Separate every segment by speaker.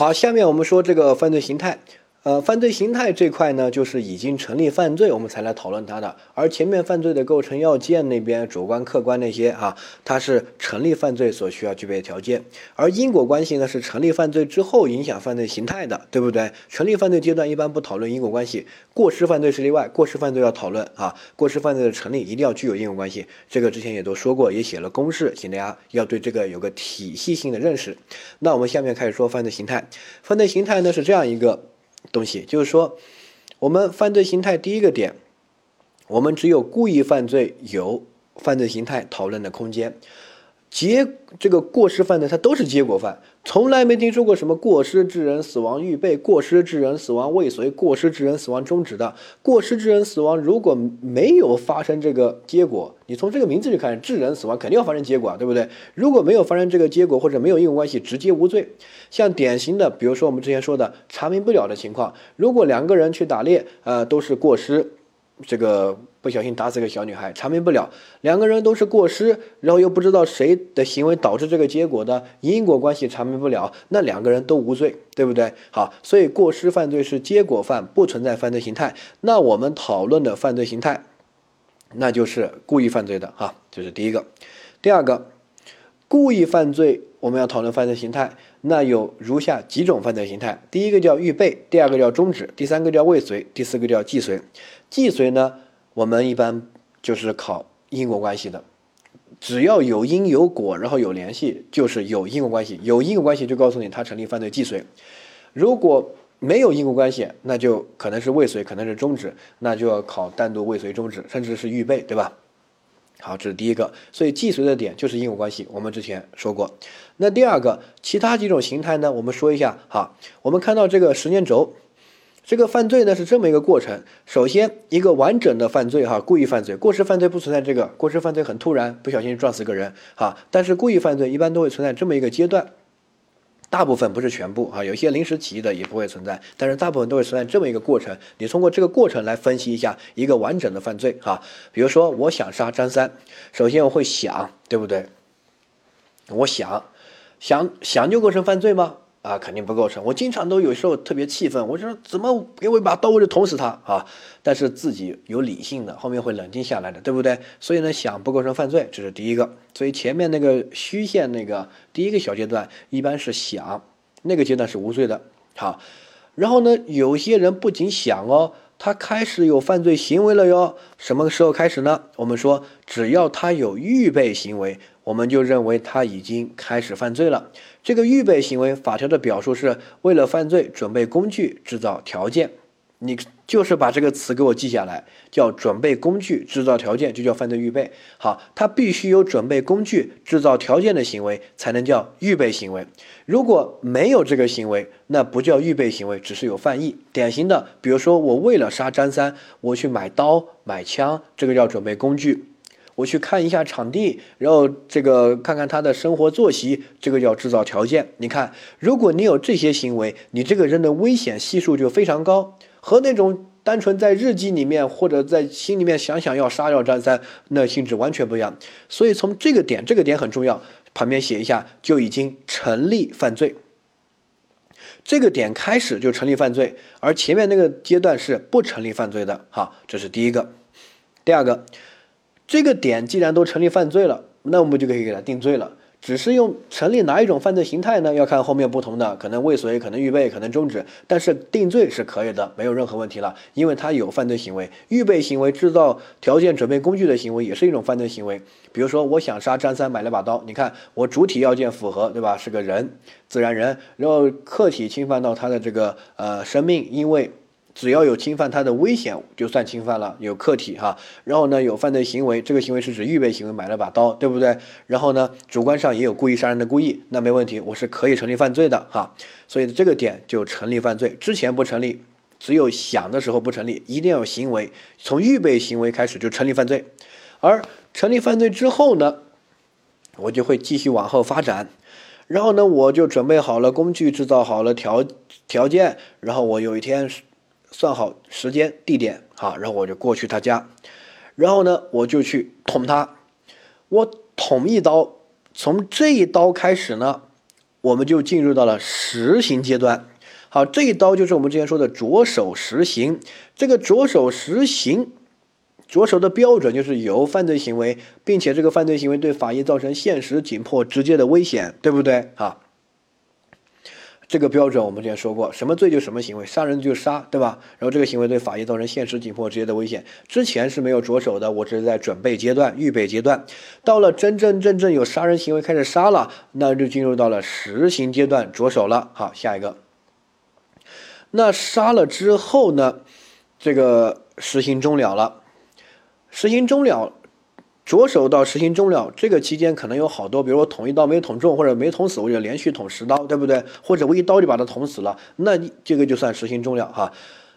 Speaker 1: 好，下面我们说这个犯罪形态。呃，犯罪形态这块呢，就是已经成立犯罪，我们才来讨论它的。而前面犯罪的构成要件那边，主观、客观那些啊，它是成立犯罪所需要具备的条件。而因果关系呢，是成立犯罪之后影响犯罪形态的，对不对？成立犯罪阶段一般不讨论因果关系，过失犯罪是例外，过失犯罪要讨论啊。过失犯罪的成立一定要具有因果关系，这个之前也都说过，也写了公式，请大家要对这个有个体系性的认识。那我们下面开始说犯罪形态。犯罪形态呢是这样一个。东西就是说，我们犯罪形态第一个点，我们只有故意犯罪有犯罪形态讨论的空间。结这个过失犯罪，它都是结果犯，从来没听说过什么过失致人死亡预备、过失致人死亡未遂、过失致人死亡终止的。过失致人死亡如果没有发生这个结果，你从这个名字就看，致人死亡肯定要发生结果，对不对？如果没有发生这个结果或者没有因果关系，直接无罪。像典型的，比如说我们之前说的查明不了的情况，如果两个人去打猎，呃，都是过失。这个不小心打死个小女孩，查明不了，两个人都是过失，然后又不知道谁的行为导致这个结果的因果关系查明不了，那两个人都无罪，对不对？好，所以过失犯罪是结果犯，不存在犯罪形态。那我们讨论的犯罪形态，那就是故意犯罪的哈，这是第一个。第二个，故意犯罪我们要讨论犯罪形态，那有如下几种犯罪形态：第一个叫预备，第二个叫终止，第三个叫未遂，第四个叫既遂。既遂呢，我们一般就是考因果关系的，只要有因有果，然后有联系，就是有因果关系。有因果关系就告诉你它成立犯罪既遂。如果没有因果关系，那就可能是未遂，可能是终止，那就要考单独未遂、终止，甚至是预备，对吧？好，这是第一个。所以既遂的点就是因果关系，我们之前说过。那第二个，其他几种形态呢？我们说一下哈。我们看到这个时间轴。这个犯罪呢是这么一个过程。首先，一个完整的犯罪，哈，故意犯罪、过失犯罪不存在这个。过失犯罪很突然，不小心撞死个人，哈。但是故意犯罪一般都会存在这么一个阶段，大部分不是全部，啊，有些临时起意的也不会存在，但是大部分都会存在这么一个过程。你通过这个过程来分析一下一个完整的犯罪，哈。比如说，我想杀张三，首先我会想，对不对？我想，想想就构成犯罪吗？啊，肯定不构成。我经常都有时候特别气愤，我就说怎么给我一把刀，我就捅死他啊！但是自己有理性的，后面会冷静下来的，对不对？所以呢，想不构成犯罪，这是第一个。所以前面那个虚线那个第一个小阶段一般是想，那个阶段是无罪的。好，然后呢，有些人不仅想哦，他开始有犯罪行为了哟。什么时候开始呢？我们说，只要他有预备行为。我们就认为他已经开始犯罪了。这个预备行为，法条的表述是为了犯罪准备工具、制造条件。你就是把这个词给我记下来，叫准备工具、制造条件，就叫犯罪预备。好，他必须有准备工具、制造条件的行为，才能叫预备行为。如果没有这个行为，那不叫预备行为，只是有犯意。典型的，比如说我为了杀张三，我去买刀、买枪，这个叫准备工具。我去看一下场地，然后这个看看他的生活作息，这个叫制造条件。你看，如果你有这些行为，你这个人的危险系数就非常高，和那种单纯在日记里面或者在心里面想想要杀掉张三，那性质完全不一样。所以从这个点，这个点很重要，旁边写一下，就已经成立犯罪。这个点开始就成立犯罪，而前面那个阶段是不成立犯罪的。好，这是第一个，第二个。这个点既然都成立犯罪了，那我们就可以给他定罪了。只是用成立哪一种犯罪形态呢？要看后面不同的，可能未遂，可能预备，可能终止。但是定罪是可以的，没有任何问题了，因为他有犯罪行为，预备行为、制造条件、准备工具的行为也是一种犯罪行为。比如说，我想杀张三，买了把刀。你看，我主体要件符合，对吧？是个人，自然人，然后客体侵犯到他的这个呃生命，因为。只要有侵犯他的危险，就算侵犯了，有客体哈。然后呢，有犯罪行为，这个行为是指预备行为，买了把刀，对不对？然后呢，主观上也有故意杀人的故意，那没问题，我是可以成立犯罪的哈。所以这个点就成立犯罪，之前不成立，只有想的时候不成立，一定要有行为，从预备行为开始就成立犯罪。而成立犯罪之后呢，我就会继续往后发展，然后呢，我就准备好了工具，制造好了条条件，然后我有一天。算好时间地点，好，然后我就过去他家，然后呢，我就去捅他，我捅一刀，从这一刀开始呢，我们就进入到了实行阶段。好，这一刀就是我们之前说的着手实行。这个着手实行，着手的标准就是有犯罪行为，并且这个犯罪行为对法益造成现实、紧迫、直接的危险，对不对？啊？这个标准我们之前说过，什么罪就什么行为，杀人就杀，对吧？然后这个行为对法益造成现实、紧迫、直接的危险，之前是没有着手的，我只是在准备阶段、预备阶段。到了真真正正有杀人行为开始杀了，那就进入到了实行阶段，着手了。好，下一个。那杀了之后呢？这个实行终了了，实行终了。着手到实行终了，这个期间可能有好多，比如说捅一刀没捅中，或者没捅死，我就连续捅十刀，对不对？或者我一刀就把他捅死了，那这个就算实行终了哈。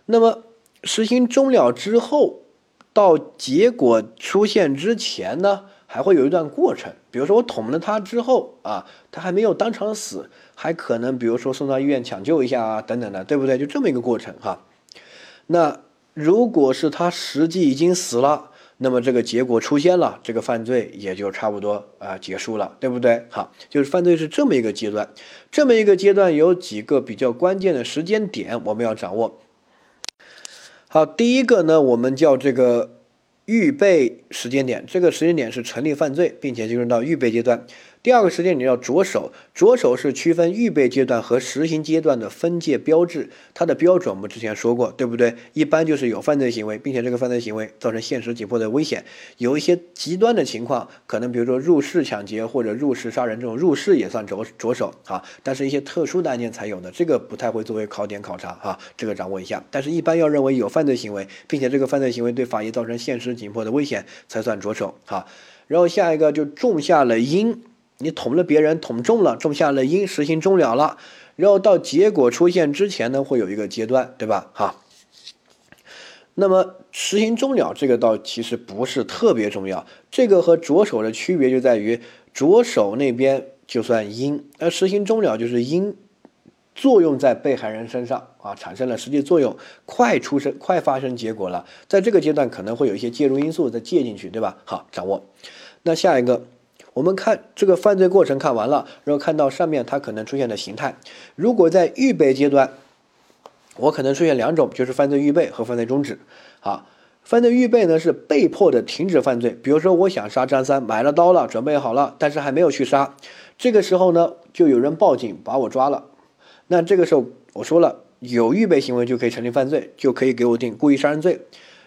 Speaker 1: 那么实行终了之后，到结果出现之前呢，还会有一段过程。比如说我捅了他之后啊，他还没有当场死，还可能比如说送到医院抢救一下啊，等等的，对不对？就这么一个过程哈。那如果是他实际已经死了。那么这个结果出现了，这个犯罪也就差不多啊结束了，对不对？好，就是犯罪是这么一个阶段，这么一个阶段有几个比较关键的时间点我们要掌握。好，第一个呢，我们叫这个预备时间点，这个时间点是成立犯罪，并且进入到预备阶段。第二个时间你要着手，着手是区分预备阶段和实行阶段的分界标志，它的标准我们之前说过，对不对？一般就是有犯罪行为，并且这个犯罪行为造成现实紧迫的危险，有一些极端的情况，可能比如说入室抢劫或者入室杀人这种入室也算着着手啊，但是一些特殊的案件才有的，这个不太会作为考点考察啊，这个掌握一下。但是一般要认为有犯罪行为，并且这个犯罪行为对法益造成现实紧迫的危险才算着手啊。然后下一个就种下了因。你捅了别人，捅中了，种下了因，实行终了了，然后到结果出现之前呢，会有一个阶段，对吧？哈。那么实行终了这个倒其实不是特别重要，这个和着手的区别就在于着手那边就算因，而实行终了就是因作用在被害人身上啊，产生了实际作用，快出生，快发生结果了，在这个阶段可能会有一些介入因素再借进去，对吧？好，掌握。那下一个。我们看这个犯罪过程看完了，然后看到上面它可能出现的形态。如果在预备阶段，我可能出现两种，就是犯罪预备和犯罪终止。啊，犯罪预备呢是被迫的停止犯罪。比如说，我想杀张三，买了刀了，准备好了，但是还没有去杀。这个时候呢，就有人报警把我抓了。那这个时候我说了，有预备行为就可以成立犯罪，就可以给我定故意杀人罪。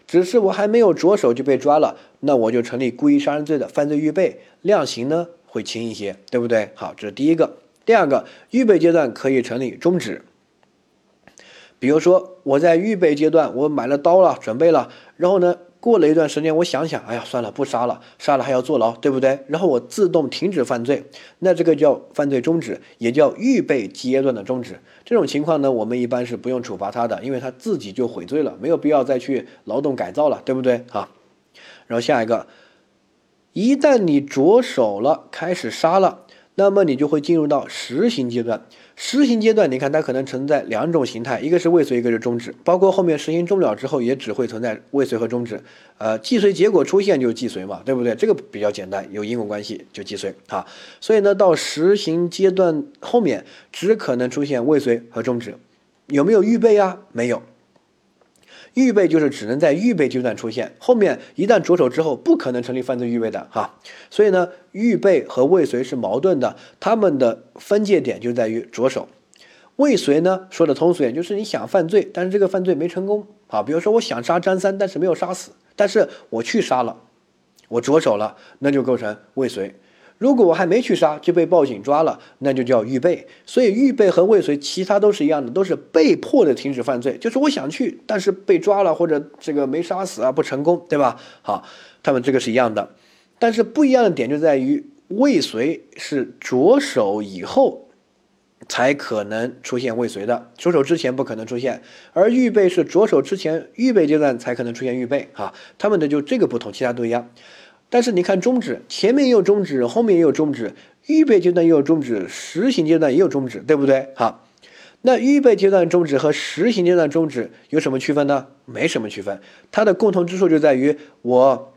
Speaker 1: 只是我还没有着手就被抓了，那我就成立故意杀人罪的犯罪预备，量刑呢会轻一些，对不对？好，这是第一个。第二个，预备阶段可以成立终止。比如说我在预备阶段，我买了刀了，准备了，然后呢？过了一段时间，我想想，哎呀，算了，不杀了，杀了还要坐牢，对不对？然后我自动停止犯罪，那这个叫犯罪终止，也叫预备阶段的终止。这种情况呢，我们一般是不用处罚他的，因为他自己就悔罪了，没有必要再去劳动改造了，对不对？啊，然后下一个，一旦你着手了，开始杀了。那么你就会进入到实行阶段。实行阶段，你看它可能存在两种形态，一个是未遂，一个是终止。包括后面实行终了之后，也只会存在未遂和终止。呃，既遂结果出现就既遂嘛，对不对？这个比较简单，有因果关系就既遂啊。所以呢，到实行阶段后面只可能出现未遂和终止。有没有预备啊？没有。预备就是只能在预备阶段出现，后面一旦着手之后，不可能成立犯罪预备的哈。所以呢，预备和未遂是矛盾的，他们的分界点就在于着手。未遂呢，说的通俗点，就是你想犯罪，但是这个犯罪没成功啊。比如说，我想杀张三，但是没有杀死，但是我去杀了，我着手了，那就构成未遂。如果我还没去杀就被报警抓了，那就叫预备。所以预备和未遂，其他都是一样的，都是被迫的停止犯罪。就是我想去，但是被抓了，或者这个没杀死啊，不成功，对吧？好，他们这个是一样的，但是不一样的点就在于未遂是着手以后才可能出现未遂的，着手之前不可能出现；而预备是着手之前预备阶段才可能出现预备。哈，他们的就这个不同，其他都一样。但是你看终止，前面也有终止，后面也有终止，预备阶段也有终止，实行阶段也有终止，对不对？好，那预备阶段终止和实行阶段终止有什么区分呢？没什么区分，它的共同之处就在于我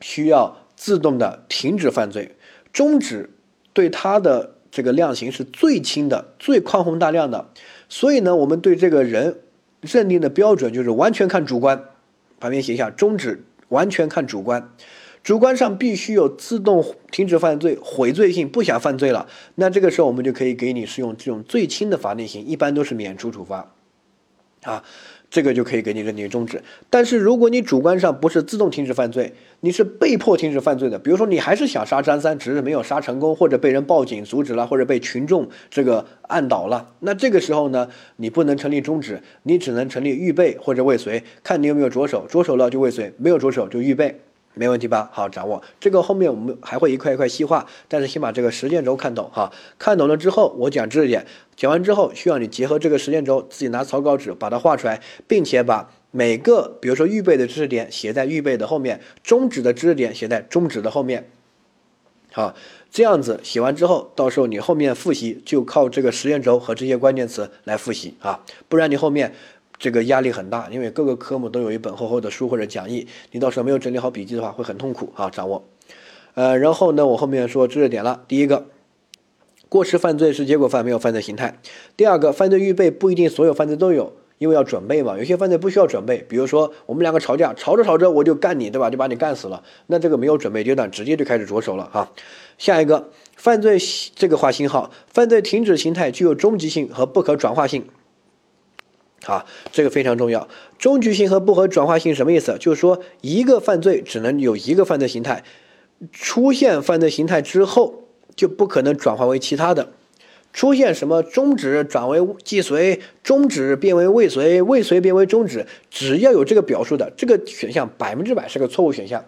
Speaker 1: 需要自动的停止犯罪，终止对它的这个量刑是最轻的、最宽宏大量的。所以呢，我们对这个人认定的标准就是完全看主观。旁边写一下，终止完全看主观，主观上必须有自动停止犯罪、悔罪性，不想犯罪了。那这个时候我们就可以给你适用这种最轻的法定刑，一般都是免除处罚。啊，这个就可以给你认定终止。但是如果你主观上不是自动停止犯罪，你是被迫停止犯罪的，比如说你还是想杀张三，只是没有杀成功，或者被人报警阻止了，或者被群众这个按倒了，那这个时候呢，你不能成立终止，你只能成立预备或者未遂，看你有没有着手，着手了就未遂，没有着手就预备。没问题吧？好，掌握这个后面我们还会一块一块细化，但是先把这个时间轴看懂哈。看懂了之后，我讲知识点，讲完之后需要你结合这个时间轴，自己拿草稿纸把它画出来，并且把每个比如说预备的知识点写在预备的后面，终止的知识点写在终止的后面。好，这样子写完之后，到时候你后面复习就靠这个时间轴和这些关键词来复习啊，不然你后面。这个压力很大，因为各个科目都有一本厚厚的书或者讲义，你到时候没有整理好笔记的话，会很痛苦啊。掌握，呃，然后呢，我后面说知识点了。第一个，过失犯罪是结果犯，没有犯罪形态。第二个，犯罪预备不一定所有犯罪都有，因为要准备嘛，有些犯罪不需要准备。比如说我们两个吵架，吵着吵着我就干你，对吧？就把你干死了，那这个没有准备阶段，直接就开始着手了啊。下一个，犯罪这个画星号，犯罪停止形态具有终极性和不可转化性。啊，这个非常重要。终局性和不可转化性什么意思？就是说，一个犯罪只能有一个犯罪形态，出现犯罪形态之后，就不可能转化为其他的。出现什么终止转为既遂，终止变为未遂，未遂变为终止，只要有这个表述的，这个选项百分之百是个错误选项。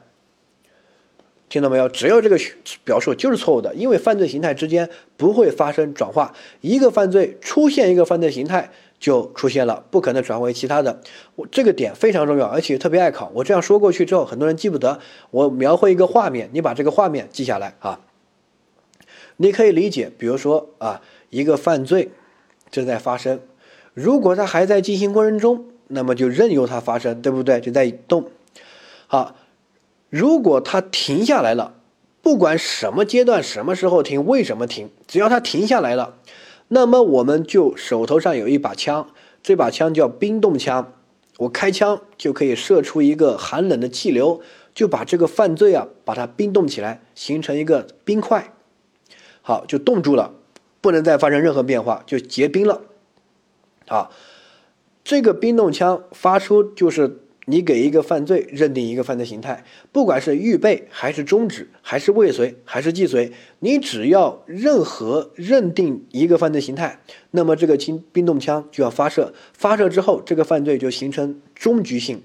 Speaker 1: 听到没有？只要这个表述就是错误的，因为犯罪形态之间不会发生转化。一个犯罪出现一个犯罪形态。就出现了，不可能转为其他的。我这个点非常重要，而且特别爱考。我这样说过去之后，很多人记不得。我描绘一个画面，你把这个画面记下来啊。你可以理解，比如说啊，一个犯罪正在发生，如果它还在进行过程中，那么就任由它发生，对不对？就在动。好，如果它停下来了，不管什么阶段、什么时候停、为什么停，只要它停下来了。那么我们就手头上有一把枪，这把枪叫冰冻枪，我开枪就可以射出一个寒冷的气流，就把这个犯罪啊把它冰冻起来，形成一个冰块，好就冻住了，不能再发生任何变化，就结冰了。好，这个冰冻枪发出就是。你给一个犯罪认定一个犯罪形态，不管是预备还是终止，还是未遂还是既遂，你只要任何认定一个犯罪形态，那么这个冰冰冻枪就要发射，发射之后，这个犯罪就形成终局性，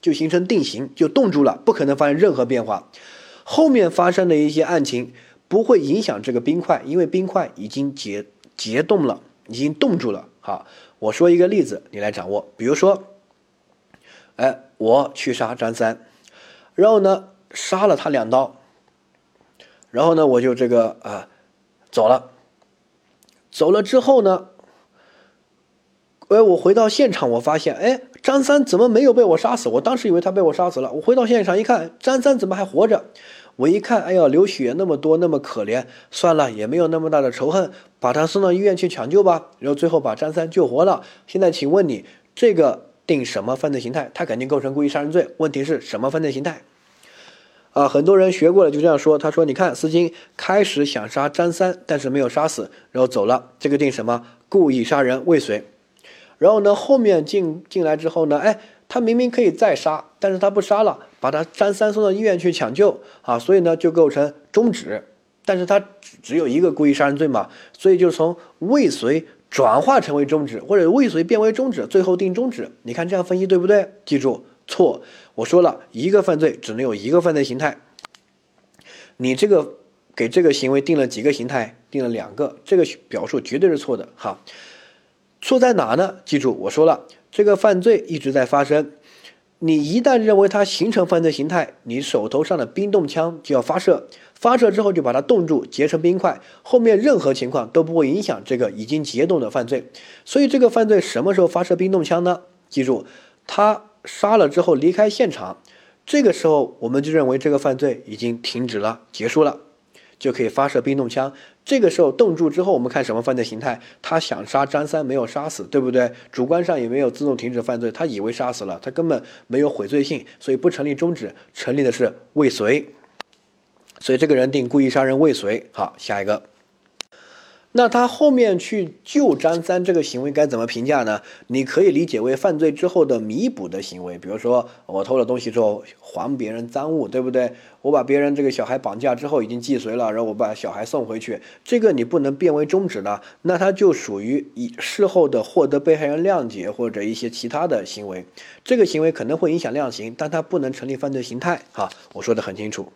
Speaker 1: 就形成定型，就冻住了，不可能发生任何变化。后面发生的一些案情不会影响这个冰块，因为冰块已经结结冻了，已经冻住了。好，我说一个例子，你来掌握，比如说。哎，我去杀张三，然后呢，杀了他两刀，然后呢，我就这个啊走了。走了之后呢，哎，我回到现场，我发现，哎，张三怎么没有被我杀死？我当时以为他被我杀死了。我回到现场一看，张三怎么还活着？我一看，哎呀，流血那么多，那么可怜，算了，也没有那么大的仇恨，把他送到医院去抢救吧。然后最后把张三救活了。现在，请问你这个？定什么犯罪形态？他肯定构成故意杀人罪。问题是什么犯罪形态？啊，很多人学过了就这样说。他说：“你看，司机开始想杀张三，但是没有杀死，然后走了。这个定什么？故意杀人未遂。然后呢，后面进进来之后呢，哎，他明明可以再杀，但是他不杀了，把他张三送到医院去抢救啊，所以呢就构成终止。但是他只只有一个故意杀人罪嘛，所以就从未遂。”转化成为终止，或者未遂变为终止，最后定终止。你看这样分析对不对？记住错。我说了一个犯罪只能有一个犯罪形态，你这个给这个行为定了几个形态？定了两个，这个表述绝对是错的。哈，错在哪呢？记住我说了，这个犯罪一直在发生。你一旦认为它形成犯罪形态，你手头上的冰冻枪就要发射，发射之后就把它冻住，结成冰块，后面任何情况都不会影响这个已经结冻的犯罪。所以这个犯罪什么时候发射冰冻枪呢？记住，他杀了之后离开现场，这个时候我们就认为这个犯罪已经停止了，结束了。就可以发射冰冻枪。这个时候冻住之后，我们看什么犯罪形态？他想杀张三没有杀死，对不对？主观上也没有自动停止犯罪，他以为杀死了，他根本没有悔罪性，所以不成立终止，成立的是未遂。所以这个人定故意杀人未遂。好，下一个。那他后面去救张三这个行为该怎么评价呢？你可以理解为犯罪之后的弥补的行为，比如说我偷了东西之后还别人赃物，对不对？我把别人这个小孩绑架之后已经既遂了，然后我把小孩送回去，这个你不能变为终止的，那他就属于以事后的获得被害人谅解或者一些其他的行为，这个行为可能会影响量刑，但它不能成立犯罪形态。哈，我说的很清楚。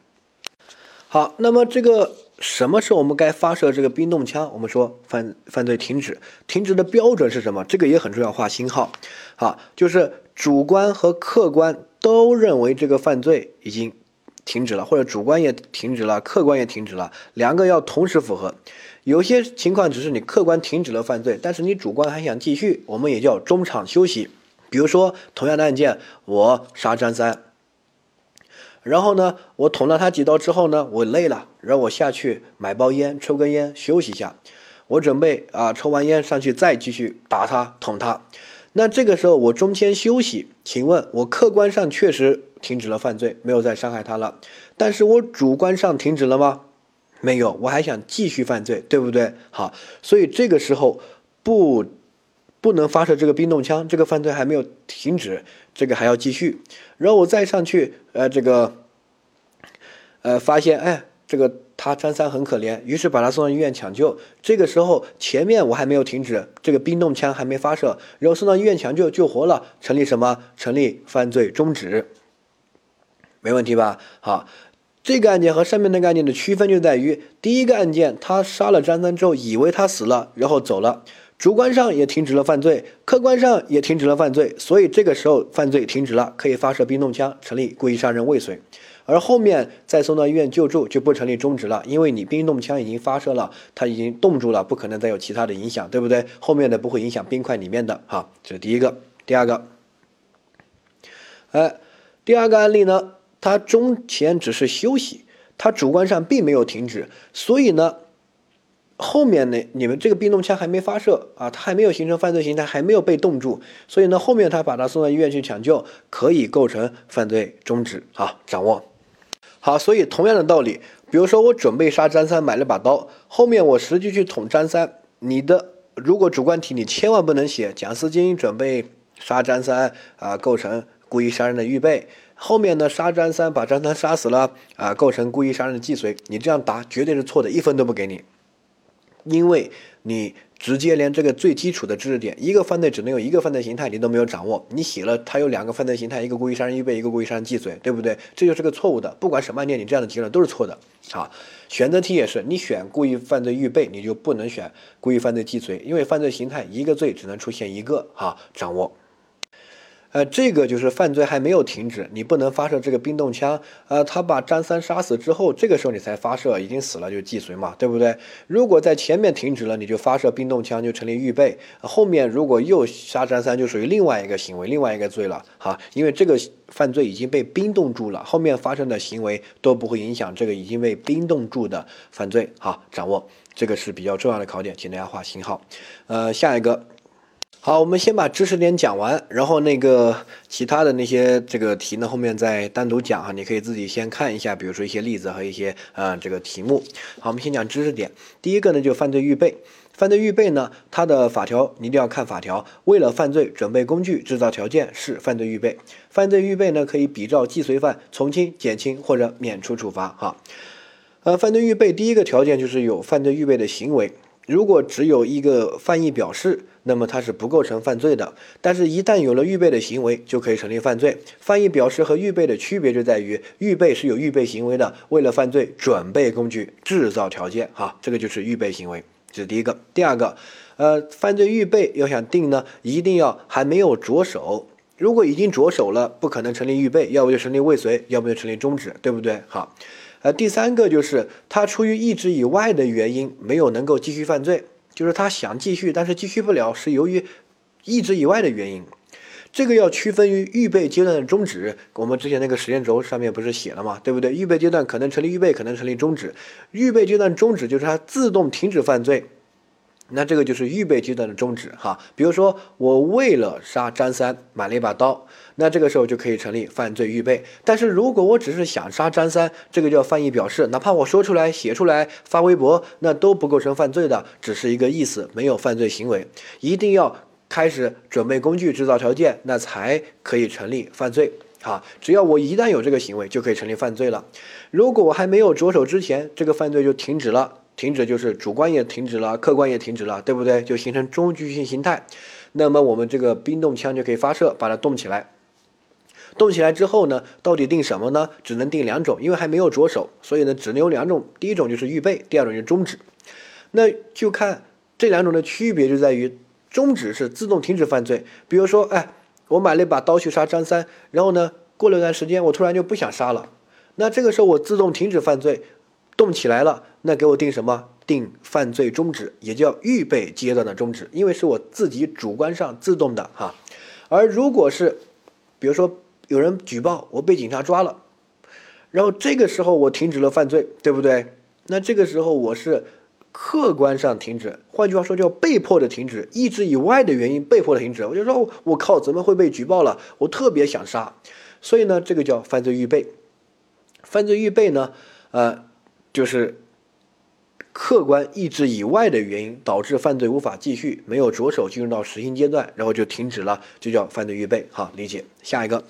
Speaker 1: 好，那么这个。什么时候我们该发射这个冰冻枪？我们说犯犯罪停止，停止的标准是什么？这个也很重要，画星号。好，就是主观和客观都认为这个犯罪已经停止了，或者主观也停止了，客观也停止了，两个要同时符合。有些情况只是你客观停止了犯罪，但是你主观还想继续，我们也叫中场休息。比如说同样的案件，我杀张三。然后呢，我捅了他几刀之后呢，我累了，让我下去买包烟，抽根烟休息一下。我准备啊，抽完烟上去再继续打他、捅他。那这个时候我中间休息，请问我客观上确实停止了犯罪，没有再伤害他了。但是我主观上停止了吗？没有，我还想继续犯罪，对不对？好，所以这个时候不。不能发射这个冰冻枪，这个犯罪还没有停止，这个还要继续。然后我再上去，呃，这个，呃，发现，哎，这个他张三很可怜，于是把他送到医院抢救。这个时候前面我还没有停止，这个冰冻枪还没发射，然后送到医院抢救，救活了，成立什么？成立犯罪终止，没问题吧？好，这个案件和上面那个案件的区分就在于，第一个案件他杀了张三之后，以为他死了，然后走了。主观上也停止了犯罪，客观上也停止了犯罪，所以这个时候犯罪停止了，可以发射冰冻枪，成立故意杀人未遂。而后面再送到医院救助就不成立终止了，因为你冰冻枪已经发射了，它已经冻住了，不可能再有其他的影响，对不对？后面的不会影响冰块里面的，哈，这是第一个。第二个，哎，第二个案例呢，他中前只是休息，他主观上并没有停止，所以呢。后面呢，你们这个冰冻枪还没发射啊，他还没有形成犯罪形态，还没有被冻住，所以呢，后面他把他送到医院去抢救，可以构成犯罪终止啊。掌握好，所以同样的道理，比如说我准备杀张三，买了把刀，后面我实际去捅张三，你的如果主观题，你千万不能写蒋思金准备杀张三啊，构成故意杀人的预备，后面呢杀张三把张三杀死了啊，构成故意杀人的既遂，你这样答绝对是错的，一分都不给你。因为你直接连这个最基础的知识点，一个犯罪只能有一个犯罪形态，你都没有掌握。你写了它有两个犯罪形态，一个故意杀人预备，一个故意杀人既遂，对不对？这就是个错误的。不管什么案件，你这样的结论都是错的。啊，选择题也是，你选故意犯罪预备，你就不能选故意犯罪既遂，因为犯罪形态一个罪只能出现一个。啊，掌握。呃，这个就是犯罪还没有停止，你不能发射这个冰冻枪。呃，他把张三杀死之后，这个时候你才发射，已经死了就既遂嘛，对不对？如果在前面停止了，你就发射冰冻枪就成立预备。后面如果又杀张三，就属于另外一个行为，另外一个罪了。哈，因为这个犯罪已经被冰冻住了，后面发生的行为都不会影响这个已经被冰冻住的犯罪。好，掌握这个是比较重要的考点，请大家画星号。呃，下一个。好，我们先把知识点讲完，然后那个其他的那些这个题呢，后面再单独讲哈，你可以自己先看一下，比如说一些例子和一些呃这个题目。好，我们先讲知识点。第一个呢，就犯罪预备。犯罪预备呢，它的法条你一定要看法条。为了犯罪准备工具、制造条件是犯罪预备。犯罪预备呢，可以比照既遂犯从轻、减轻或者免除处罚。哈，呃，犯罪预备第一个条件就是有犯罪预备的行为。如果只有一个犯意表示，那么它是不构成犯罪的。但是，一旦有了预备的行为，就可以成立犯罪。犯意表示和预备的区别就在于，预备是有预备行为的，为了犯罪准备工具、制造条件，哈，这个就是预备行为，这是第一个。第二个，呃，犯罪预备要想定呢，一定要还没有着手。如果已经着手了，不可能成立预备，要不就成立未遂，要不就成立终止，对不对？好。呃，第三个就是他出于意志以外的原因没有能够继续犯罪，就是他想继续，但是继续不了，是由于意志以外的原因。这个要区分于预备阶段的终止。我们之前那个时间轴上面不是写了嘛？对不对？预备阶段可能成立预备，可能成立终止。预备阶段终止就是他自动停止犯罪。那这个就是预备阶段的终止哈，比如说我为了杀张三买了一把刀，那这个时候就可以成立犯罪预备。但是如果我只是想杀张三，这个叫犯意表示，哪怕我说出来、写出来、发微博，那都不构成犯罪的，只是一个意思，没有犯罪行为。一定要开始准备工具、制造条件，那才可以成立犯罪。好，只要我一旦有这个行为，就可以成立犯罪了。如果我还没有着手之前，这个犯罪就停止了。停止就是主观也停止了，客观也停止了，对不对？就形成中局性形态。那么我们这个冰冻枪就可以发射，把它冻起来。冻起来之后呢，到底定什么呢？只能定两种，因为还没有着手，所以呢，只能有两种。第一种就是预备，第二种就是终止。那就看这两种的区别，就在于终止是自动停止犯罪。比如说，哎，我买了一把刀去杀张三，然后呢，过了一段时间，我突然就不想杀了，那这个时候我自动停止犯罪。动起来了，那给我定什么？定犯罪终止，也叫预备阶段的终止，因为是我自己主观上自动的哈。而如果是，比如说有人举报我被警察抓了，然后这个时候我停止了犯罪，对不对？那这个时候我是客观上停止，换句话说叫被迫的停止，意志以外的原因被迫的停止。我就说我靠，怎么会被举报了？我特别想杀，所以呢，这个叫犯罪预备。犯罪预备呢，呃。就是客观意志以外的原因导致犯罪无法继续，没有着手进入到实行阶段，然后就停止了，就叫犯罪预备。好，理解。下一个，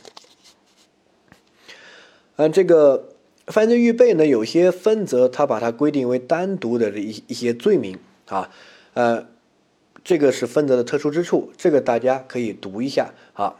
Speaker 1: 嗯，这个犯罪预备呢，有些分则它把它规定为单独的一一些罪名啊，呃，这个是分则的特殊之处，这个大家可以读一下啊。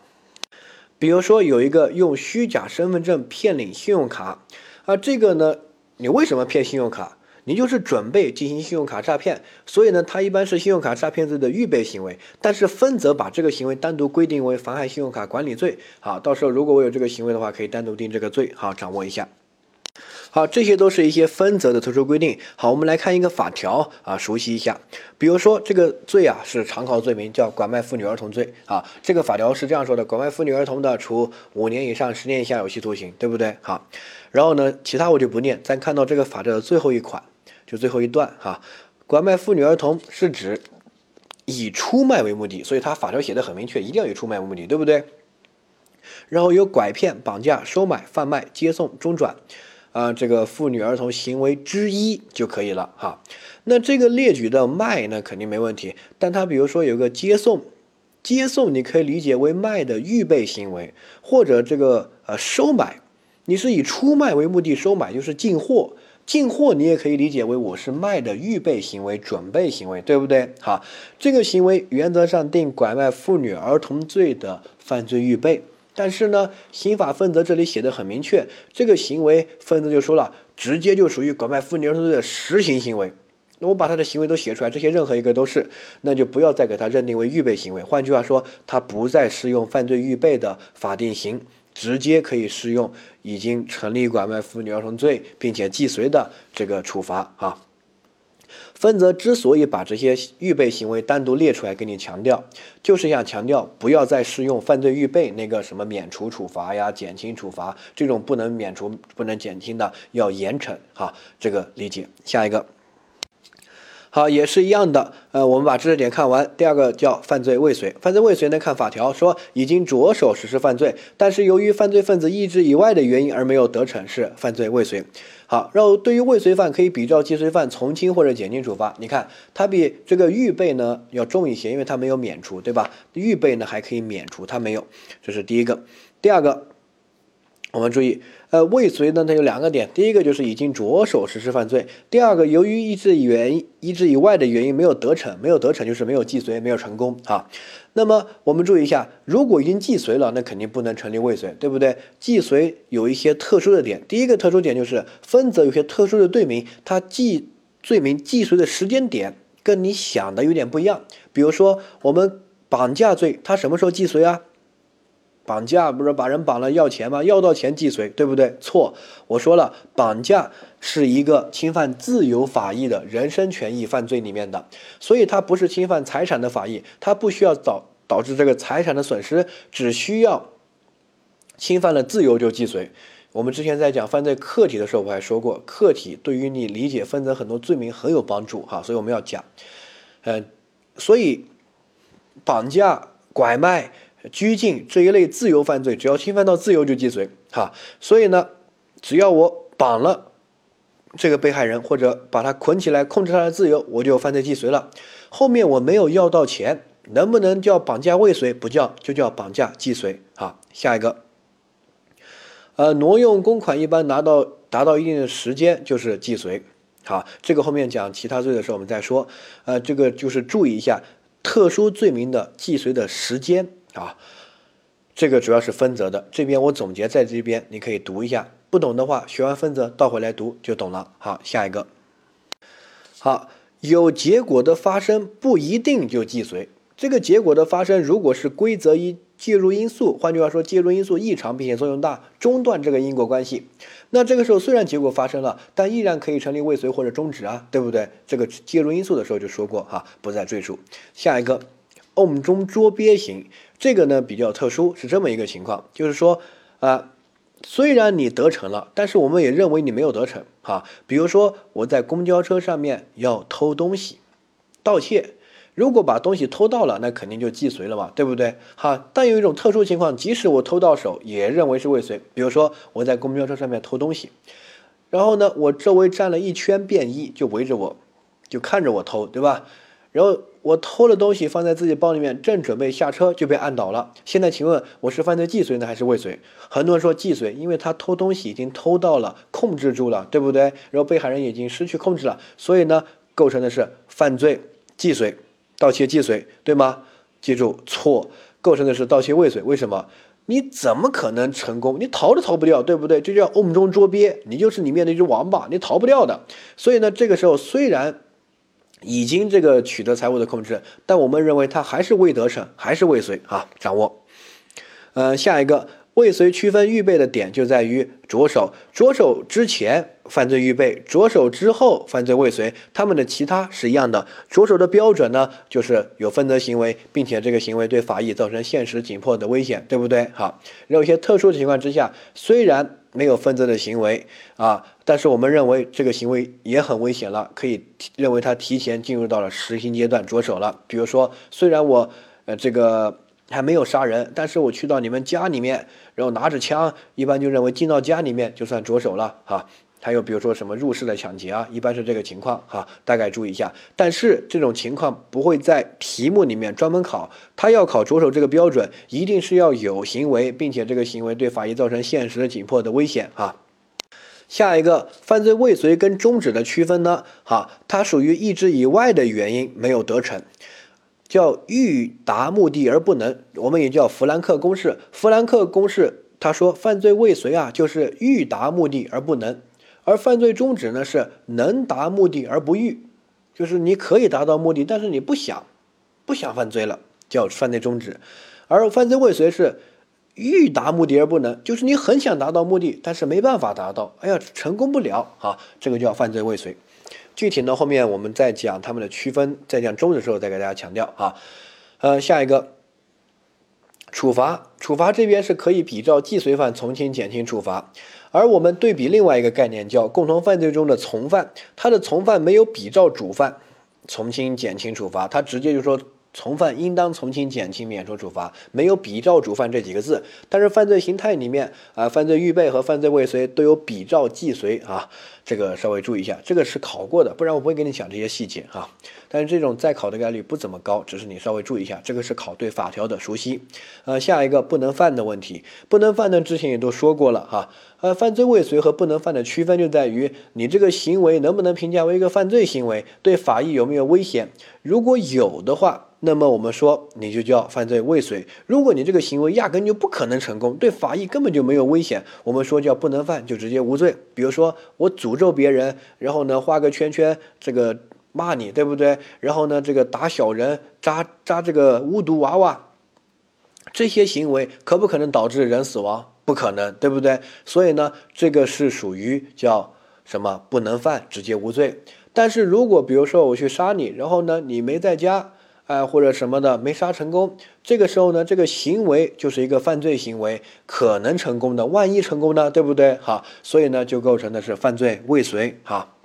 Speaker 1: 比如说有一个用虚假身份证骗领信用卡啊，这个呢。你为什么骗信用卡？你就是准备进行信用卡诈骗，所以呢，它一般是信用卡诈骗罪的预备行为。但是分则把这个行为单独规定为妨害信用卡管理罪。好，到时候如果我有这个行为的话，可以单独定这个罪。好，掌握一下。好，这些都是一些分则的特殊规定。好，我们来看一个法条啊，熟悉一下。比如说这个罪啊是常考罪名，叫拐卖妇女儿童罪啊。这个法条是这样说的：拐卖妇女儿童的，处五年以上十年以下有期徒刑，对不对？好，然后呢，其他我就不念。咱看到这个法条的最后一款，就最后一段哈，拐卖妇女儿童是指以出卖为目的，所以它法条写的很明确，一定要以出卖为目的，对不对？然后有拐骗、绑架、收买、贩卖、接送、中转。啊，这个妇女儿童行为之一就可以了哈。那这个列举的卖呢，肯定没问题。但它比如说有个接送，接送你可以理解为卖的预备行为，或者这个呃收买，你是以出卖为目的收买，就是进货。进货你也可以理解为我是卖的预备行为、准备行为，对不对？好，这个行为原则上定拐卖妇女儿童罪的犯罪预备。但是呢，刑法分则这里写的很明确，这个行为分则就说了，直接就属于拐卖妇女儿童罪的实行行为。那我把他的行为都写出来，这些任何一个都是，那就不要再给他认定为预备行为。换句话说，他不再适用犯罪预备的法定刑，直接可以适用已经成立拐卖妇女儿童罪并且既遂的这个处罚啊。分则之所以把这些预备行为单独列出来给你强调，就是想强调不要再适用犯罪预备那个什么免除处罚呀、减轻处罚这种不能免除、不能减轻的，要严惩哈。这个理解。下一个。好，也是一样的。呃，我们把知识点看完。第二个叫犯罪未遂，犯罪未遂呢，看法条说已经着手实施犯罪，但是由于犯罪分子意志以外的原因而没有得逞，是犯罪未遂。好，然后对于未遂犯可以比照既遂犯从轻或者减轻处罚。你看，它比这个预备呢要重一些，因为它没有免除，对吧？预备呢还可以免除，它没有。这是第一个。第二个。我们注意，呃，未遂呢，它有两个点，第一个就是已经着手实施犯罪，第二个由于意志原因、意志以外的原因没有得逞，没有得逞就是没有既遂，没有成功啊。那么我们注意一下，如果已经既遂了，那肯定不能成立未遂，对不对？既遂有一些特殊的点，第一个特殊点就是分则有些特殊的罪名，它既罪名既遂的时间点跟你想的有点不一样。比如说我们绑架罪，它什么时候既遂啊？绑架不是把人绑了要钱吗？要到钱既遂，对不对？错，我说了，绑架是一个侵犯自由法益的人身权益犯罪里面的，所以它不是侵犯财产的法益，它不需要导导致这个财产的损失，只需要侵犯了自由就既遂。我们之前在讲犯罪客体的时候，我还说过，客体对于你理解分则很多罪名很有帮助哈，所以我们要讲，呃，所以绑架、拐卖、拘禁这一类自由犯罪，只要侵犯到自由就既遂哈。所以呢，只要我绑了这个被害人，或者把他捆起来控制他的自由，我就犯罪既遂了。后面我没有要到钱，能不能叫绑架未遂？不叫，就叫绑架既遂。好，下一个。呃，挪用公款一般拿到达到一定的时间就是既遂。好，这个后面讲其他罪的时候我们再说。呃，这个就是注意一下特殊罪名的既遂的时间啊。这个主要是分则的，这边我总结在这边，你可以读一下。不懂的话，学完分则倒回来读就懂了。好，下一个。好，有结果的发生不一定就既遂。这个结果的发生，如果是规则一。介入因素，换句话说，介入因素异常并且作用大，中断这个因果关系。那这个时候虽然结果发生了，但依然可以成立未遂或者终止啊，对不对？这个介入因素的时候就说过哈，不再赘述。下一个，瓮中捉鳖型，这个呢比较特殊，是这么一个情况，就是说啊，虽然你得逞了，但是我们也认为你没有得逞哈。比如说我在公交车上面要偷东西，盗窃。如果把东西偷到了，那肯定就既遂了嘛，对不对？哈，但有一种特殊情况，即使我偷到手，也认为是未遂。比如说我在公交车上面偷东西，然后呢，我周围站了一圈便衣，就围着我，就看着我偷，对吧？然后我偷了东西放在自己包里面，正准备下车就被按倒了。现在请问我是犯罪既遂呢，还是未遂？很多人说既遂，因为他偷东西已经偷到了，控制住了，对不对？然后被害人已经失去控制了，所以呢，构成的是犯罪既遂。盗窃既遂，对吗？记住，错，构成的是盗窃未遂。为什么？你怎么可能成功？你逃都逃不掉，对不对？这叫瓮中捉鳖，你就是里面的一只王八，你逃不掉的。所以呢，这个时候虽然已经这个取得财物的控制，但我们认为他还是未得逞，还是未遂啊。掌握，呃，下一个。未遂区分预备的点就在于着手，着手之前犯罪预备，着手之后犯罪未遂，他们的其他是一样的。着手的标准呢，就是有分则行为，并且这个行为对法益造成现实紧迫的危险，对不对？好，有一些特殊情况之下，虽然没有分则的行为啊，但是我们认为这个行为也很危险了，可以认为他提前进入到了实行阶段，着手了。比如说，虽然我呃这个。还没有杀人，但是我去到你们家里面，然后拿着枪，一般就认为进到家里面就算着手了哈。还有比如说什么入室的抢劫啊，一般是这个情况哈，大概注意一下。但是这种情况不会在题目里面专门考，他要考着手这个标准，一定是要有行为，并且这个行为对法医造成现实的紧迫的危险哈。下一个犯罪未遂跟终止的区分呢？哈，它属于意志以外的原因没有得逞。叫欲达目的而不能，我们也叫弗兰克公式。弗兰克公式他说，犯罪未遂啊，就是欲达目的而不能；而犯罪终止呢，是能达目的而不欲，就是你可以达到目的，但是你不想，不想犯罪了，叫犯罪终止；而犯罪未遂是欲达目的而不能，就是你很想达到目的，但是没办法达到，哎呀，成功不了啊，这个叫犯罪未遂。具体呢，后面我们再讲他们的区分，在讲终的时候再给大家强调啊。呃，下一个处罚，处罚这边是可以比照既遂犯从轻、减轻处罚，而我们对比另外一个概念叫共同犯罪中的从犯，他的从犯没有比照主犯从轻、减轻处罚，他直接就说。从犯应当从轻、减轻、免除处罚，没有比照主犯这几个字。但是犯罪形态里面啊，犯罪预备和犯罪未遂都有比照既遂啊，这个稍微注意一下，这个是考过的，不然我不会给你讲这些细节哈。但是这种再考的概率不怎么高，只是你稍微注意一下，这个是考对法条的熟悉。呃，下一个不能犯的问题，不能犯的之前也都说过了哈。呃，犯罪未遂和不能犯的区分就在于你这个行为能不能评价为一个犯罪行为，对法益有没有危险。如果有的话，那么我们说你就叫犯罪未遂。如果你这个行为压根就不可能成功，对法益根本就没有危险，我们说叫不能犯，就直接无罪。比如说我诅咒别人，然后呢画个圈圈，这个骂你，对不对？然后呢这个打小人，扎扎这个巫毒娃娃，这些行为可不可能导致人死亡？不可能，对不对？所以呢这个是属于叫什么不能犯，直接无罪。但是如果比如说我去杀你，然后呢你没在家。哎或者什么的没杀成功，这个时候呢，这个行为就是一个犯罪行为，可能成功的，万一成功呢，对不对？好，所以呢就构成的是犯罪未遂。好。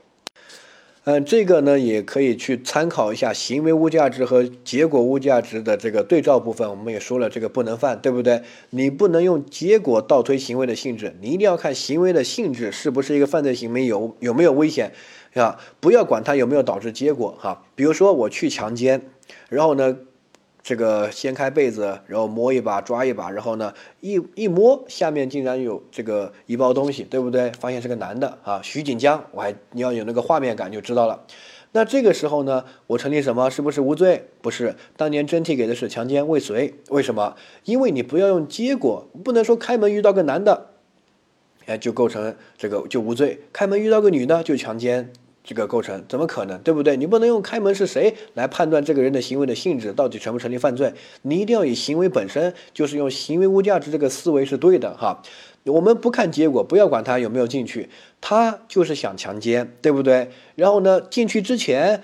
Speaker 1: 嗯，这个呢也可以去参考一下行为物价值和结果物价值的这个对照部分。我们也说了，这个不能犯，对不对？你不能用结果倒推行为的性质，你一定要看行为的性质是不是一个犯罪行为，有有没有危险，啊？不要管它有没有导致结果，哈。比如说我去强奸，然后呢？这个掀开被子，然后摸一把，抓一把，然后呢，一一摸，下面竟然有这个一包东西，对不对？发现是个男的啊，徐锦江，我还你要有那个画面感就知道了。那这个时候呢，我成立什么？是不是无罪？不是，当年真题给的是强奸未遂。为什么？因为你不要用结果，不能说开门遇到个男的，哎，就构成这个就无罪；开门遇到个女的就强奸。这个构成怎么可能，对不对？你不能用开门是谁来判断这个人的行为的性质到底成不成立犯罪？你一定要以行为本身，就是用行为物价值这个思维是对的哈。我们不看结果，不要管他有没有进去，他就是想强奸，对不对？然后呢，进去之前，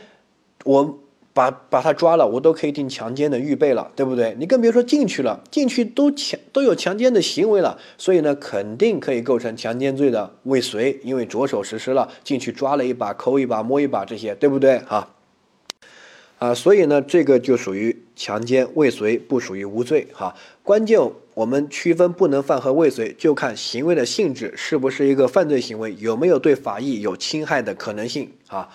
Speaker 1: 我。把把他抓了，我都可以定强奸的预备了，对不对？你更别说进去了，进去都强都有强奸的行为了，所以呢，肯定可以构成强奸罪的未遂，因为着手实施了，进去抓了一把，抠一把，摸一把这些，对不对？哈，啊，所以呢，这个就属于强奸未遂，不属于无罪。哈，关键我们区分不能犯和未遂，就看行为的性质是不是一个犯罪行为，有没有对法益有侵害的可能性啊。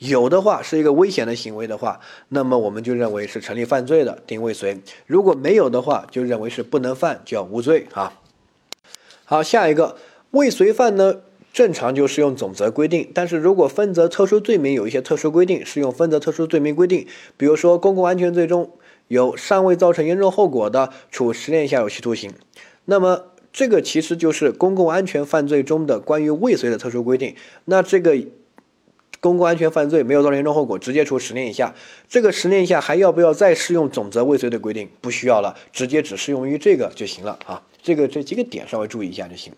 Speaker 1: 有的话是一个危险的行为的话，那么我们就认为是成立犯罪的，定未遂；如果没有的话，就认为是不能犯，叫无罪啊。好，下一个未遂犯呢，正常就适用总则规定，但是如果分则特殊罪名有一些特殊规定，适用分则特殊罪名规定。比如说公共安全罪中有尚未造成严重后果的，处十年以下有期徒刑。那么这个其实就是公共安全犯罪中的关于未遂的特殊规定。那这个。公共安全犯罪没有造成严重后果，直接处十年以下。这个十年以下还要不要再适用总则未遂的规定？不需要了，直接只适用于这个就行了啊。这个这几个点稍微注意一下就行。